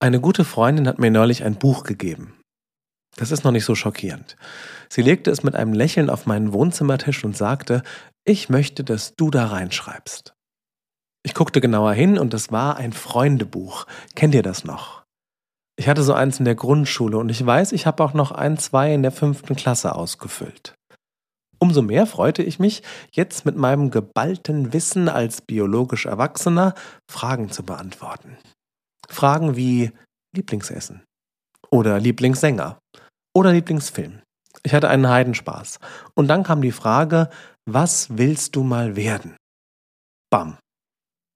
Eine gute Freundin hat mir neulich ein Buch gegeben. Das ist noch nicht so schockierend. Sie legte es mit einem Lächeln auf meinen Wohnzimmertisch und sagte, ich möchte, dass du da reinschreibst. Ich guckte genauer hin und es war ein Freundebuch. Kennt ihr das noch? Ich hatte so eins in der Grundschule und ich weiß, ich habe auch noch ein, zwei in der fünften Klasse ausgefüllt. Umso mehr freute ich mich, jetzt mit meinem geballten Wissen als biologisch Erwachsener Fragen zu beantworten. Fragen wie Lieblingsessen oder Lieblingssänger oder Lieblingsfilm. Ich hatte einen Heidenspaß. Und dann kam die Frage, was willst du mal werden? Bam.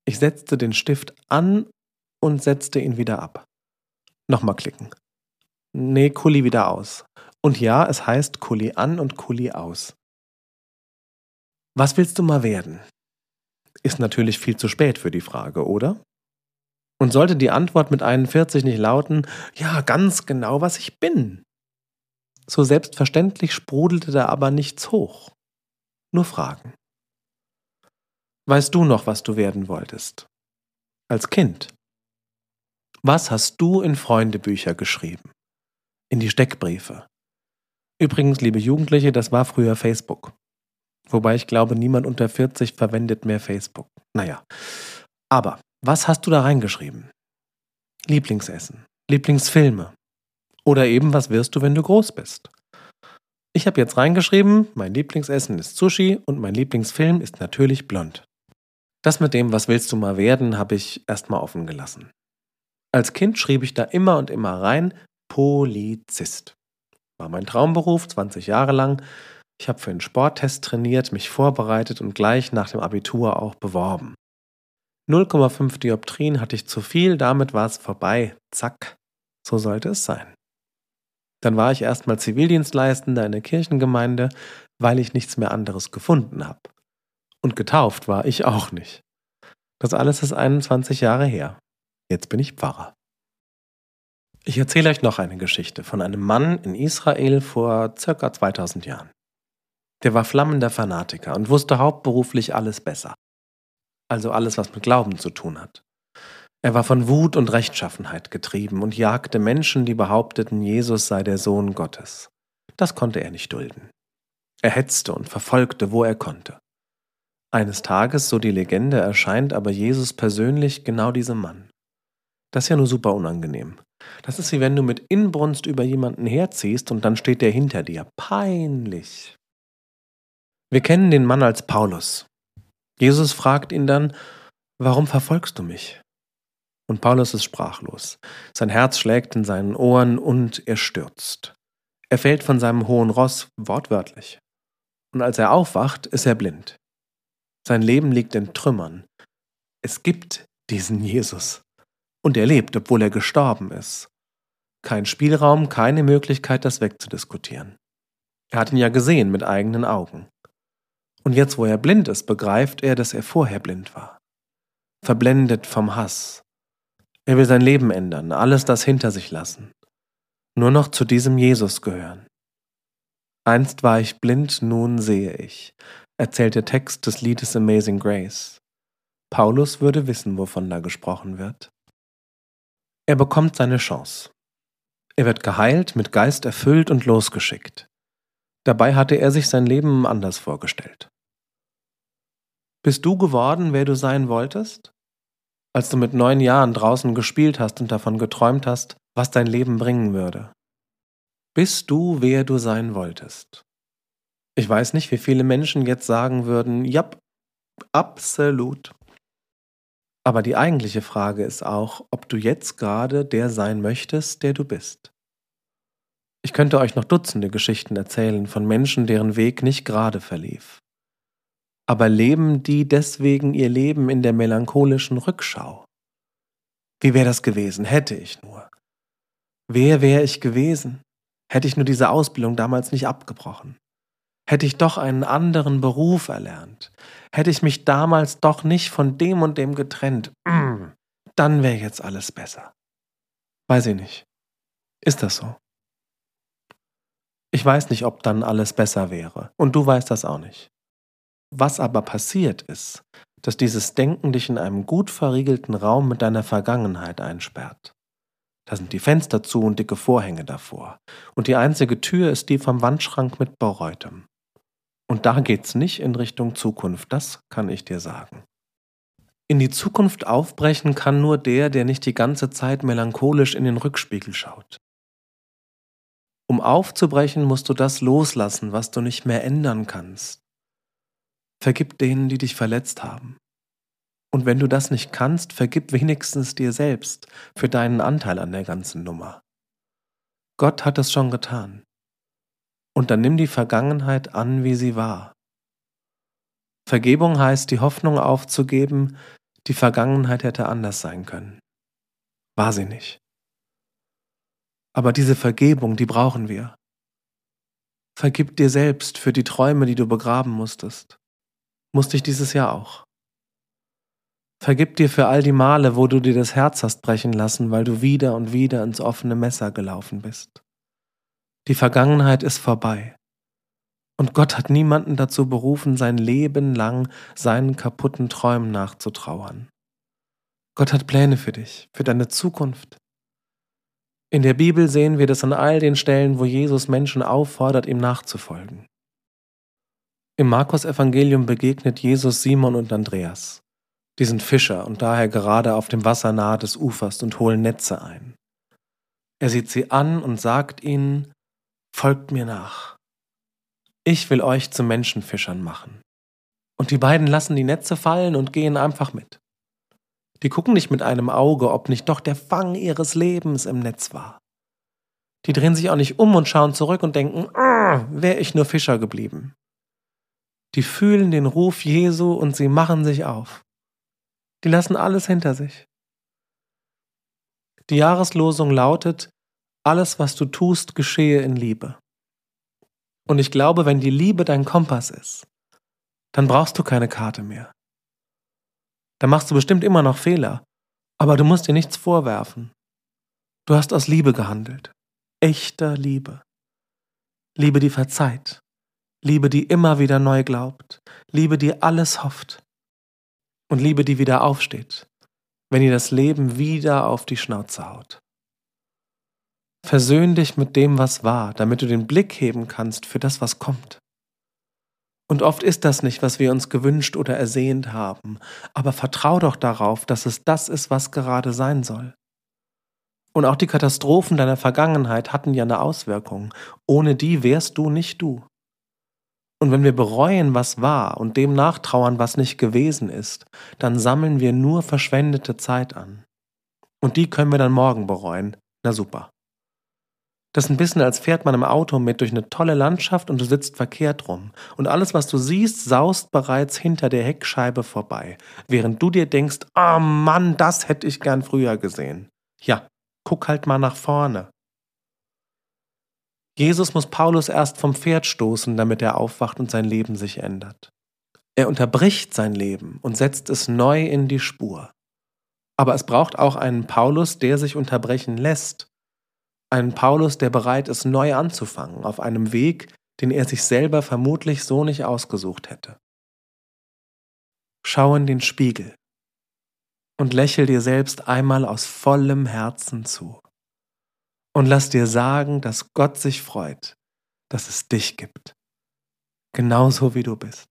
Ich setzte den Stift an und setzte ihn wieder ab. Nochmal klicken. Nee, Kuli wieder aus. Und ja, es heißt Kuli an und Kuli aus. Was willst du mal werden? Ist natürlich viel zu spät für die Frage, oder? Und sollte die Antwort mit 41 nicht lauten, ja, ganz genau, was ich bin. So selbstverständlich sprudelte da aber nichts hoch. Nur Fragen. Weißt du noch, was du werden wolltest? Als Kind. Was hast du in Freundebücher geschrieben? In die Steckbriefe. Übrigens, liebe Jugendliche, das war früher Facebook. Wobei ich glaube, niemand unter 40 verwendet mehr Facebook. Naja. Aber was hast du da reingeschrieben? Lieblingsessen, Lieblingsfilme. Oder eben, was wirst du, wenn du groß bist? Ich habe jetzt reingeschrieben, mein Lieblingsessen ist Sushi und mein Lieblingsfilm ist natürlich blond. Das mit dem, was willst du mal werden, habe ich erstmal offen gelassen. Als Kind schrieb ich da immer und immer rein, Polizist. War mein Traumberuf, 20 Jahre lang. Ich habe für einen Sporttest trainiert, mich vorbereitet und gleich nach dem Abitur auch beworben. 0,5 Dioptrien hatte ich zu viel, damit war es vorbei. Zack. So sollte es sein. Dann war ich erstmal Zivildienstleistender in der Kirchengemeinde, weil ich nichts mehr anderes gefunden habe. Und getauft war ich auch nicht. Das alles ist 21 Jahre her. Jetzt bin ich Pfarrer. Ich erzähle euch noch eine Geschichte von einem Mann in Israel vor circa 2000 Jahren. Der war flammender Fanatiker und wusste hauptberuflich alles besser also alles, was mit Glauben zu tun hat. Er war von Wut und Rechtschaffenheit getrieben und jagte Menschen, die behaupteten, Jesus sei der Sohn Gottes. Das konnte er nicht dulden. Er hetzte und verfolgte, wo er konnte. Eines Tages, so die Legende, erscheint aber Jesus persönlich genau diesem Mann. Das ist ja nur super unangenehm. Das ist wie wenn du mit Inbrunst über jemanden herziehst und dann steht der hinter dir. Peinlich. Wir kennen den Mann als Paulus. Jesus fragt ihn dann, warum verfolgst du mich? Und Paulus ist sprachlos. Sein Herz schlägt in seinen Ohren und er stürzt. Er fällt von seinem hohen Ross wortwörtlich. Und als er aufwacht, ist er blind. Sein Leben liegt in Trümmern. Es gibt diesen Jesus. Und er lebt, obwohl er gestorben ist. Kein Spielraum, keine Möglichkeit, das wegzudiskutieren. Er hat ihn ja gesehen mit eigenen Augen. Und jetzt, wo er blind ist, begreift er, dass er vorher blind war. Verblendet vom Hass. Er will sein Leben ändern, alles das hinter sich lassen. Nur noch zu diesem Jesus gehören. Einst war ich blind, nun sehe ich, erzählt der Text des Liedes Amazing Grace. Paulus würde wissen, wovon da gesprochen wird. Er bekommt seine Chance. Er wird geheilt, mit Geist erfüllt und losgeschickt. Dabei hatte er sich sein Leben anders vorgestellt. Bist du geworden, wer du sein wolltest? Als du mit neun Jahren draußen gespielt hast und davon geträumt hast, was dein Leben bringen würde. Bist du, wer du sein wolltest? Ich weiß nicht, wie viele Menschen jetzt sagen würden, ja, absolut. Aber die eigentliche Frage ist auch, ob du jetzt gerade der sein möchtest, der du bist. Ich könnte euch noch Dutzende Geschichten erzählen von Menschen, deren Weg nicht gerade verlief aber leben die deswegen ihr Leben in der melancholischen Rückschau? Wie wäre das gewesen, hätte ich nur? Wer wäre ich gewesen? Hätte ich nur diese Ausbildung damals nicht abgebrochen? Hätte ich doch einen anderen Beruf erlernt? Hätte ich mich damals doch nicht von dem und dem getrennt? Dann wäre jetzt alles besser. Weiß ich nicht. Ist das so? Ich weiß nicht, ob dann alles besser wäre. Und du weißt das auch nicht. Was aber passiert ist, dass dieses Denken dich in einem gut verriegelten Raum mit deiner Vergangenheit einsperrt. Da sind die Fenster zu und dicke Vorhänge davor. Und die einzige Tür ist die vom Wandschrank mit Baureutem. Und da geht's nicht in Richtung Zukunft, das kann ich dir sagen. In die Zukunft aufbrechen kann nur der, der nicht die ganze Zeit melancholisch in den Rückspiegel schaut. Um aufzubrechen, musst du das loslassen, was du nicht mehr ändern kannst. Vergib denen, die dich verletzt haben. Und wenn du das nicht kannst, vergib wenigstens dir selbst für deinen Anteil an der ganzen Nummer. Gott hat es schon getan. Und dann nimm die Vergangenheit an, wie sie war. Vergebung heißt, die Hoffnung aufzugeben, die Vergangenheit hätte anders sein können. War sie nicht. Aber diese Vergebung, die brauchen wir. Vergib dir selbst für die Träume, die du begraben musstest. Musste ich dieses Jahr auch. Vergib dir für all die Male, wo du dir das Herz hast brechen lassen, weil du wieder und wieder ins offene Messer gelaufen bist. Die Vergangenheit ist vorbei. Und Gott hat niemanden dazu berufen, sein Leben lang seinen kaputten Träumen nachzutrauern. Gott hat Pläne für dich, für deine Zukunft. In der Bibel sehen wir das an all den Stellen, wo Jesus Menschen auffordert, ihm nachzufolgen. Im Markus Evangelium begegnet Jesus Simon und Andreas. Die sind Fischer und daher gerade auf dem Wasser nahe des Ufers und holen Netze ein. Er sieht sie an und sagt ihnen, Folgt mir nach. Ich will euch zu Menschenfischern machen. Und die beiden lassen die Netze fallen und gehen einfach mit. Die gucken nicht mit einem Auge, ob nicht doch der Fang ihres Lebens im Netz war. Die drehen sich auch nicht um und schauen zurück und denken, ah, wäre ich nur Fischer geblieben. Die fühlen den Ruf Jesu und sie machen sich auf. Die lassen alles hinter sich. Die Jahreslosung lautet, alles, was du tust, geschehe in Liebe. Und ich glaube, wenn die Liebe dein Kompass ist, dann brauchst du keine Karte mehr. Da machst du bestimmt immer noch Fehler, aber du musst dir nichts vorwerfen. Du hast aus Liebe gehandelt. Echter Liebe. Liebe, die verzeiht. Liebe, die immer wieder neu glaubt. Liebe, die alles hofft und Liebe, die wieder aufsteht, wenn ihr das Leben wieder auf die Schnauze haut. Versöhn dich mit dem, was war, damit du den Blick heben kannst für das, was kommt. Und oft ist das nicht, was wir uns gewünscht oder ersehnt haben, aber vertrau doch darauf, dass es das ist, was gerade sein soll. Und auch die Katastrophen deiner Vergangenheit hatten ja eine Auswirkung. Ohne die wärst du nicht du. Und wenn wir bereuen, was war und dem nachtrauern, was nicht gewesen ist, dann sammeln wir nur verschwendete Zeit an. Und die können wir dann morgen bereuen. Na super. Das ist ein bisschen, als fährt man im Auto mit durch eine tolle Landschaft und du sitzt verkehrt rum. Und alles, was du siehst, saust bereits hinter der Heckscheibe vorbei. Während du dir denkst, oh Mann, das hätte ich gern früher gesehen. Ja, guck halt mal nach vorne. Jesus muss Paulus erst vom Pferd stoßen, damit er aufwacht und sein Leben sich ändert. Er unterbricht sein Leben und setzt es neu in die Spur. Aber es braucht auch einen Paulus, der sich unterbrechen lässt. Einen Paulus, der bereit ist, neu anzufangen, auf einem Weg, den er sich selber vermutlich so nicht ausgesucht hätte. Schau in den Spiegel und lächel dir selbst einmal aus vollem Herzen zu. Und lass dir sagen, dass Gott sich freut, dass es dich gibt. Genauso wie du bist.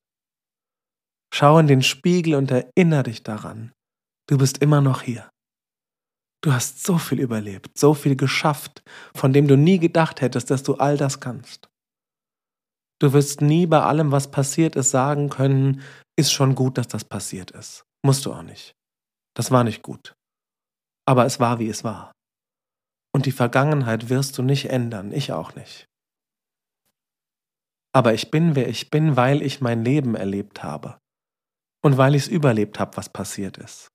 Schau in den Spiegel und erinnere dich daran, du bist immer noch hier. Du hast so viel überlebt, so viel geschafft, von dem du nie gedacht hättest, dass du all das kannst. Du wirst nie bei allem, was passiert ist, sagen können, ist schon gut, dass das passiert ist. Musst du auch nicht. Das war nicht gut. Aber es war, wie es war. Und die Vergangenheit wirst du nicht ändern, ich auch nicht. Aber ich bin, wer ich bin, weil ich mein Leben erlebt habe und weil ich es überlebt habe, was passiert ist.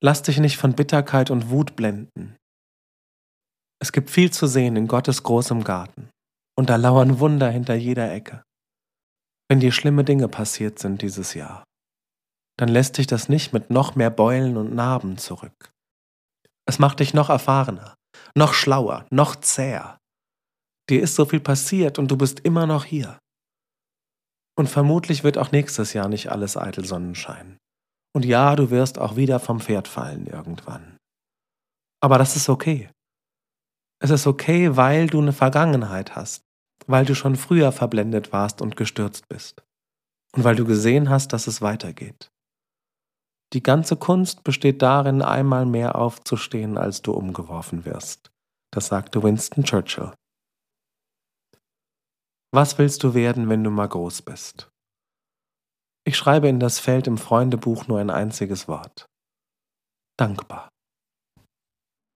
Lass dich nicht von Bitterkeit und Wut blenden. Es gibt viel zu sehen in Gottes großem Garten und da lauern Wunder hinter jeder Ecke. Wenn dir schlimme Dinge passiert sind dieses Jahr, dann lässt dich das nicht mit noch mehr Beulen und Narben zurück. Es macht dich noch erfahrener, noch schlauer, noch zäher. Dir ist so viel passiert und du bist immer noch hier. Und vermutlich wird auch nächstes Jahr nicht alles eitel Sonnenschein. Und ja, du wirst auch wieder vom Pferd fallen irgendwann. Aber das ist okay. Es ist okay, weil du eine Vergangenheit hast, weil du schon früher verblendet warst und gestürzt bist und weil du gesehen hast, dass es weitergeht. Die ganze Kunst besteht darin, einmal mehr aufzustehen, als du umgeworfen wirst. Das sagte Winston Churchill. Was willst du werden, wenn du mal groß bist? Ich schreibe in das Feld im Freundebuch nur ein einziges Wort. Dankbar.